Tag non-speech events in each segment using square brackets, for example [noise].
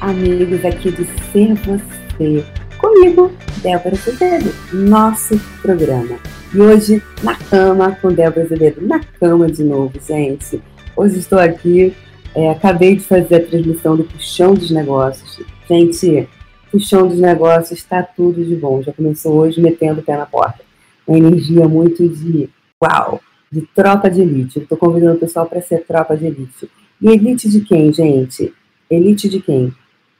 amigos aqui do Ser Você. Comigo, Débora Azevedo, nosso programa. E hoje, na cama com Débora Azevedo, na cama de novo, gente. Hoje estou aqui, é, acabei de fazer a transmissão do Puxão dos Negócios. Gente, Puxão dos Negócios está tudo de bom. Já começou hoje metendo o pé na porta. Uma energia muito de uau, de tropa de elite. Estou convidando o pessoal para ser tropa de elite. E elite de quem, gente? Elite de quem?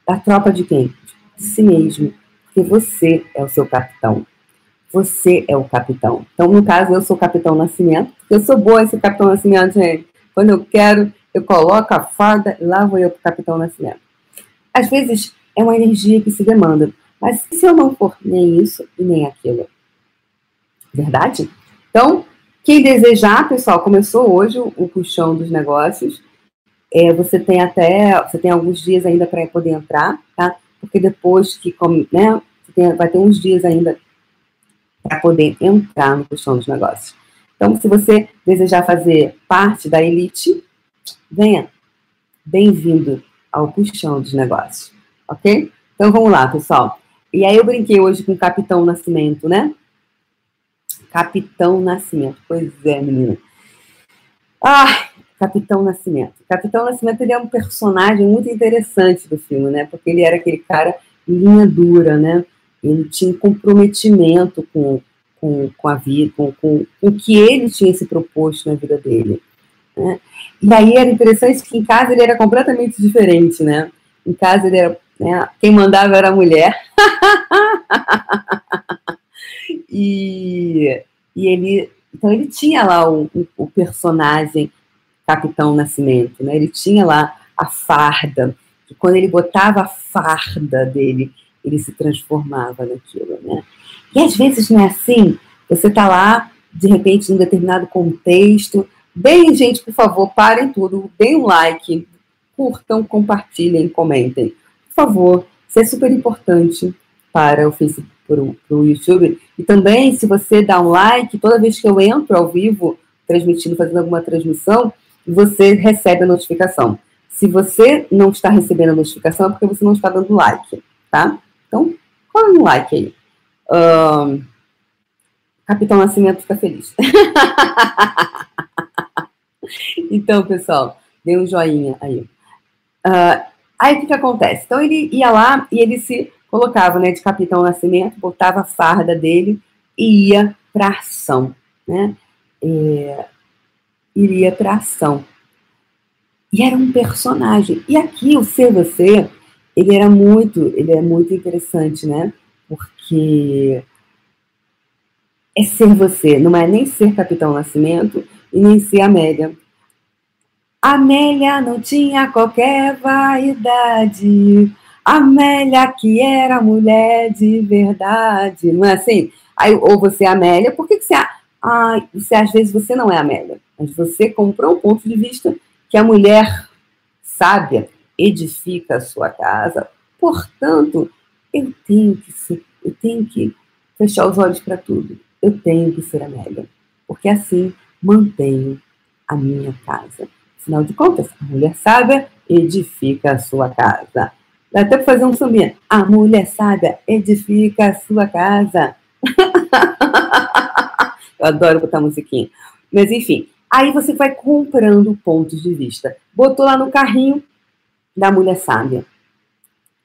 Da tropa de quem? De si mesmo. Porque você é o seu capitão. Você é o capitão. Então, no caso, eu sou o capitão Nascimento. Eu sou boa esse capitão Nascimento, gente. Quando eu quero, eu coloco a farda e lá vou eu para o capitão Nascimento. Às vezes, é uma energia que se demanda. Mas se eu não for nem isso e nem aquilo? Verdade? Então, quem desejar, pessoal, começou hoje o puxão dos negócios. É, você tem até, você tem alguns dias ainda para poder entrar, tá? Porque depois que, né, tem, vai ter uns dias ainda para poder entrar no puxão dos negócios. Então, se você desejar fazer parte da elite, venha. Bem-vindo ao puxão dos negócios, ok? Então, vamos lá, pessoal. E aí eu brinquei hoje com o Capitão Nascimento, né? Capitão Nascimento. Pois é, menina. Ah, Capitão Nascimento. Capitão Nascimento ele é um personagem muito interessante do filme, né? Porque ele era aquele cara linha dura, né? Ele tinha comprometimento com, com, com a vida, com, com, com o que ele tinha se proposto na vida dele. Né? E aí era interessante que em casa ele era completamente diferente, né? Em casa ele era. Né? Quem mandava era a mulher. [laughs] e, e ele. Então ele tinha lá o, o personagem Capitão Nascimento, né? Ele tinha lá a farda, e quando ele botava a farda dele, ele se transformava naquilo, né? E às vezes não é assim, você tá lá, de repente, em um determinado contexto, bem, gente, por favor, parem tudo, deem um like, curtam, compartilhem, comentem. Por favor, isso é super importante para o Facebook, para o YouTube. E também, se você dá um like, toda vez que eu entro ao vivo, transmitindo, fazendo alguma transmissão, você recebe a notificação. Se você não está recebendo a notificação, é porque você não está dando like, tá? Então, cola um like aí. Capitão Nascimento fica feliz. [laughs] então, pessoal, dê um joinha aí. Uh, aí, o que, que acontece? Então, ele ia lá e ele se colocava né, de Capitão Nascimento, botava a farda dele e ia para ação, né? É, iria para ação. E era um personagem. E aqui o ser você, ele era muito, ele é muito interessante, né? Porque é ser você, não é nem ser Capitão Nascimento e nem ser Amélia. Amélia não tinha qualquer vaidade. Amélia que era mulher de verdade. Não é assim? Aí, ou você é Amélia, por que, que você, ah, você às vezes você não é Amélia? Mas você comprou um ponto de vista que a mulher sábia edifica a sua casa. Portanto, eu tenho que ser, eu tenho que fechar os olhos para tudo. Eu tenho que ser Amélia, porque assim mantenho a minha casa. Afinal de contas, a mulher sábia edifica a sua casa. Dá até para fazer um sambinha. A mulher sábia edifica a sua casa. [laughs] Eu adoro botar musiquinha. Mas enfim, Aí você vai comprando pontos de vista. Botou lá no carrinho da mulher sábia.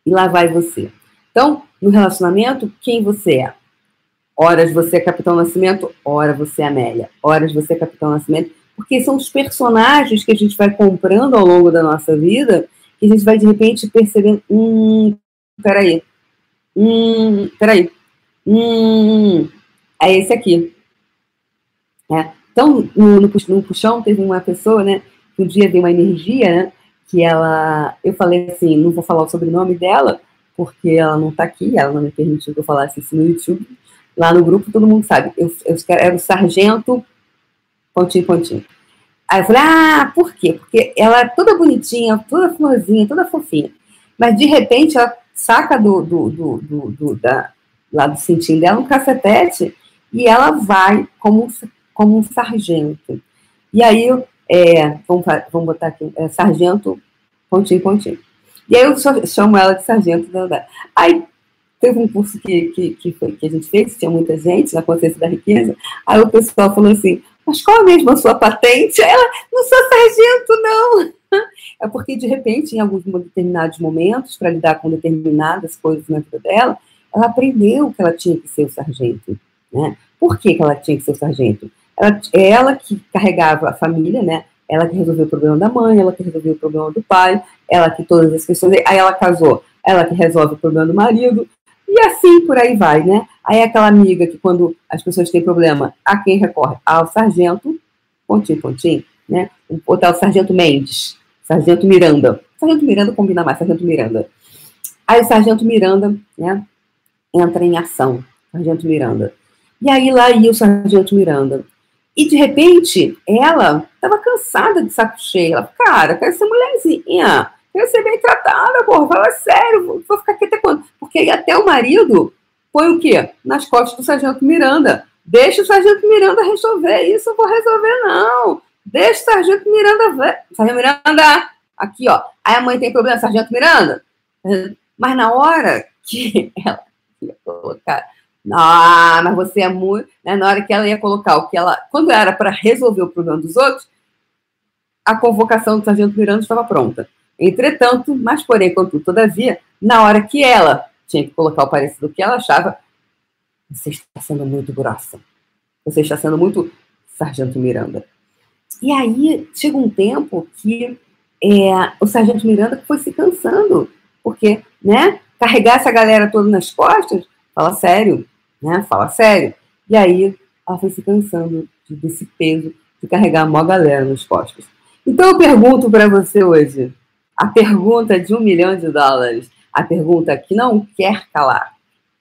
E lá vai você. Então, no relacionamento, quem você é? Horas você é Capitão Nascimento, hora você é Amélia. Horas você é Capitão Nascimento. Porque são os personagens que a gente vai comprando ao longo da nossa vida que a gente vai, de repente, percebendo, hum, peraí, hum, peraí, hum, é esse aqui. É. Então, no, no, no puxão, teve uma pessoa, né, que um dia deu uma energia, né, que ela, eu falei assim, não vou falar o sobrenome dela, porque ela não está aqui, ela não me permitiu que eu falasse isso no YouTube. Lá no grupo, todo mundo sabe, eu, eu era o sargento, pontinho, pontinho. Aí eu falei, ah, por quê? Porque ela é toda bonitinha, toda florzinha, toda fofinha. Mas, de repente, ela saca do, do, do, do, do da, lá do cintinho dela um cafetete e ela vai como como um sargento. E aí, é, vamos, vamos botar aqui, é, sargento, pontinho, pontinho. E aí eu chamo ela de sargento. Da, da. Aí teve um curso que, que, que, foi, que a gente fez, tinha muita gente na consciência da riqueza. Aí o pessoal falou assim: Mas qual é mesmo a sua patente? Ela, não sou sargento, não. [laughs] É porque, de repente, em alguns determinados momentos, para lidar com determinadas coisas na vida dela, ela aprendeu que ela tinha que ser o sargento. Né? Por que, que ela tinha que ser o sargento? Ela, ela que carregava a família, né? Ela que resolveu o problema da mãe, ela que resolveu o problema do pai, ela que todas as questões. Aí ela casou, ela que resolve o problema do marido, e assim por aí vai, né? Aí aquela amiga que quando as pessoas têm problema, a quem recorre? Ao sargento, pontinho, pontinho, né? O tal sargento Mendes, sargento Miranda. Sargento Miranda combina mais, sargento Miranda. Aí o sargento Miranda, né? Entra em ação, sargento Miranda. E aí lá ia o sargento Miranda. E de repente, ela estava cansada de saco cheio. Ela, cara, quero ser mulherzinha quero ser bem tratada, porra, fala sério, vou ficar aqui até quando? Porque aí até o marido põe o quê? Nas costas do sargento Miranda. Deixa o sargento Miranda resolver isso, eu vou resolver não. Deixa o sargento Miranda ver. Sargento Miranda, aqui ó. Aí a mãe tem problema, sargento Miranda. Mas na hora que [laughs] ela ia colocar, ah, mas você é muito. Né, na hora que ela ia colocar o que ela. Quando era para resolver o problema dos outros, a convocação do sargento Miranda estava pronta. Entretanto, mas porém, contudo, todavia, na hora que ela tinha que colocar o parecer do que ela achava, você está sendo muito grossa. Você está sendo muito Sargento Miranda. E aí chega um tempo que é, o Sargento Miranda foi se cansando, porque, né, carregar essa galera toda nas costas, fala sério, né, fala sério. E aí ela foi se cansando desse peso de carregar a maior galera nas costas. Então eu pergunto para você hoje, a pergunta de um milhão de dólares, a pergunta que não quer calar.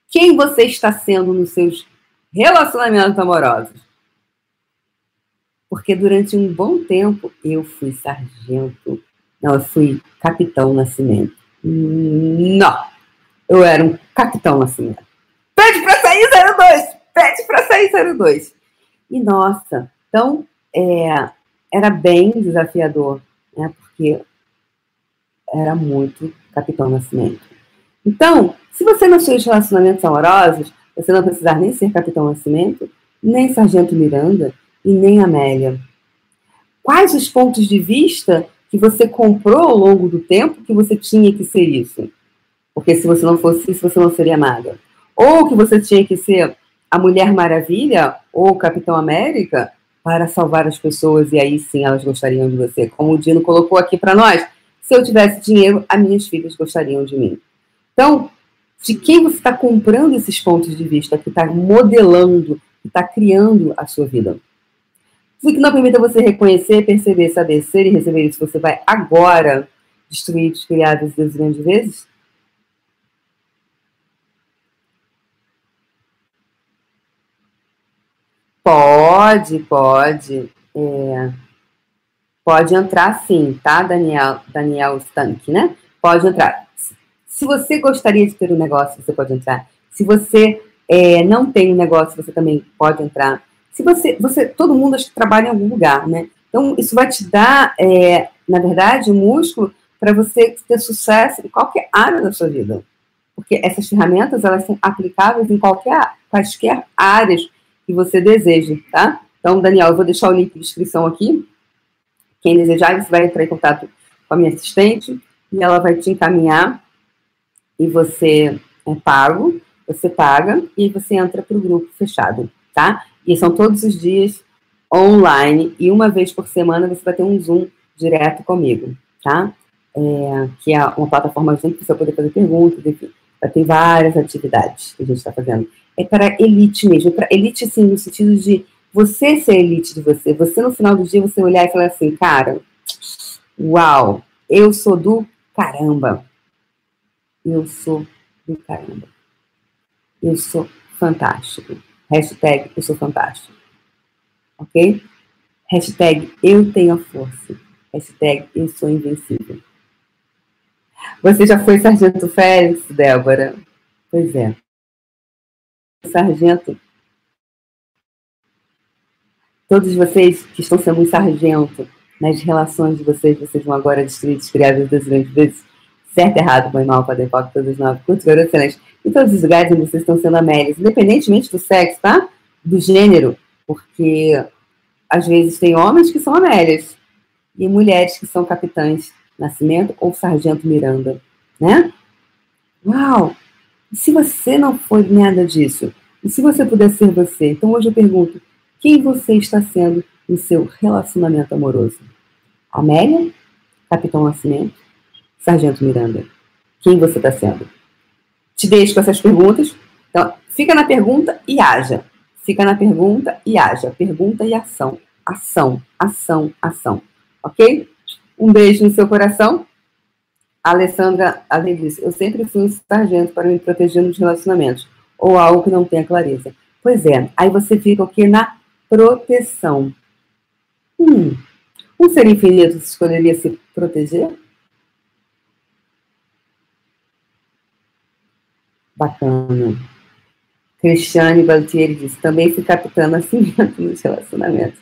Quem você está sendo nos seus relacionamentos amorosos? Porque durante um bom tempo eu fui sargento, não, eu fui capitão Nascimento. Não, eu era um capitão Nascimento. Pede sair 02! Pede para sair 02! E nossa, então é, era bem desafiador, né? Porque era muito Capitão Nascimento. Então, se você não seus relacionamentos amorosos, você não precisar nem ser Capitão Nascimento, nem Sargento Miranda e nem Amélia. Quais os pontos de vista que você comprou ao longo do tempo que você tinha que ser isso? Porque se você não fosse isso, você não seria amada. Ou que você tinha que ser a Mulher Maravilha ou o Capitão América para salvar as pessoas e aí sim elas gostariam de você. Como o Dino colocou aqui para nós, se eu tivesse dinheiro, as minhas filhas gostariam de mim. Então, de quem você está comprando esses pontos de vista, que está modelando, que está criando a sua vida? Se que não permita você reconhecer, perceber, saber ser e receber isso, você vai agora destruir, descriar Deus grandes vezes? Pode, pode. É, Pode entrar sim, tá, Daniel, Daniel Stank, né? Pode entrar. Se você gostaria de ter um negócio, você pode entrar. Se você é, não tem um negócio, você também pode entrar. Se você, você, todo mundo acho que trabalha em algum lugar, né? Então isso vai te dar, é, na verdade, um músculo para você ter sucesso em qualquer área da sua vida, porque essas ferramentas elas são aplicáveis em qualquer, quaisquer áreas que você deseje, tá? Então, Daniel, eu vou deixar o link de inscrição aqui quem desejar, você vai entrar em contato com a minha assistente e ela vai te encaminhar e você é pago, você paga e você entra para o grupo fechado, tá? E são todos os dias online e uma vez por semana você vai ter um Zoom direto comigo, tá? É, que é uma plataforma junto para você poder fazer perguntas, enfim. Vai ter várias atividades que a gente está fazendo. É para elite mesmo, para elite, assim, no sentido de você ser elite de você, você no final do dia você olhar e falar assim, cara, uau, eu sou do caramba. Eu sou do caramba. Eu sou fantástico. Hashtag eu sou fantástico. Ok? Hashtag eu tenho a força. Hashtag eu sou invencível. Você já foi sargento Félix, Débora? Pois é. Sargento Todos vocês que estão sendo um sargento nas relações de vocês, vocês vão agora destruir, descriar as grandes vezes. certo, errado, bom e mal, podem foco, todos nove, curtos, garotos, excelentes. Em todos os lugares onde vocês estão sendo Amélias, independentemente do sexo, tá? Do gênero, porque às vezes tem homens que são Amélias e mulheres que são capitães Nascimento ou Sargento Miranda, né? Uau! Se você não for nada disso? E se você puder ser você? Então hoje eu pergunto, quem você está sendo no seu relacionamento amoroso? Amélia, Capitão Nascimento, Sargento Miranda. Quem você está sendo? Te deixo com essas perguntas. Então, fica na pergunta e haja. Fica na pergunta e haja. Pergunta e ação. Ação, ação, ação. Ok? Um beijo no seu coração. A Alessandra, além disso, eu sempre fui um sargento para me proteger nos relacionamentos. Ou algo que não tenha clareza. Pois é, aí você fica o quê? Na proteção. Hum, um ser infinito escolheria se proteger? Bacana. Cristiane Baltieri disse, também fui capitã assim [laughs] nos relacionamentos.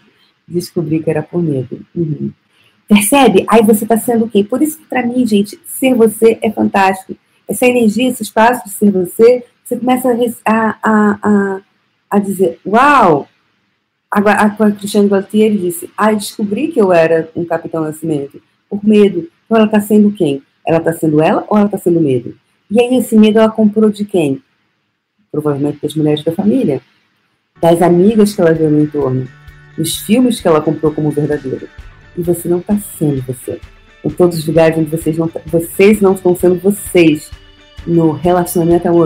Descobri que era por medo. Uhum. Percebe? Aí você está sendo o quê? Por isso que para mim, gente, ser você é fantástico. Essa energia, esse espaço de ser você, você começa a, a, a, a dizer, uau! Agora, a Cristiane Baltieri disse, ah, descobri que eu era um capitão nascimento, por medo. Então ela está sendo quem? Ela está sendo ela ou ela está sendo medo? E aí esse medo ela comprou de quem? Provavelmente das mulheres da família, das amigas que ela viu no entorno, dos filmes que ela comprou como verdadeiro. E você não está sendo você. Em todos os lugares onde vocês não, vocês não estão sendo vocês no relacionamento amoroso.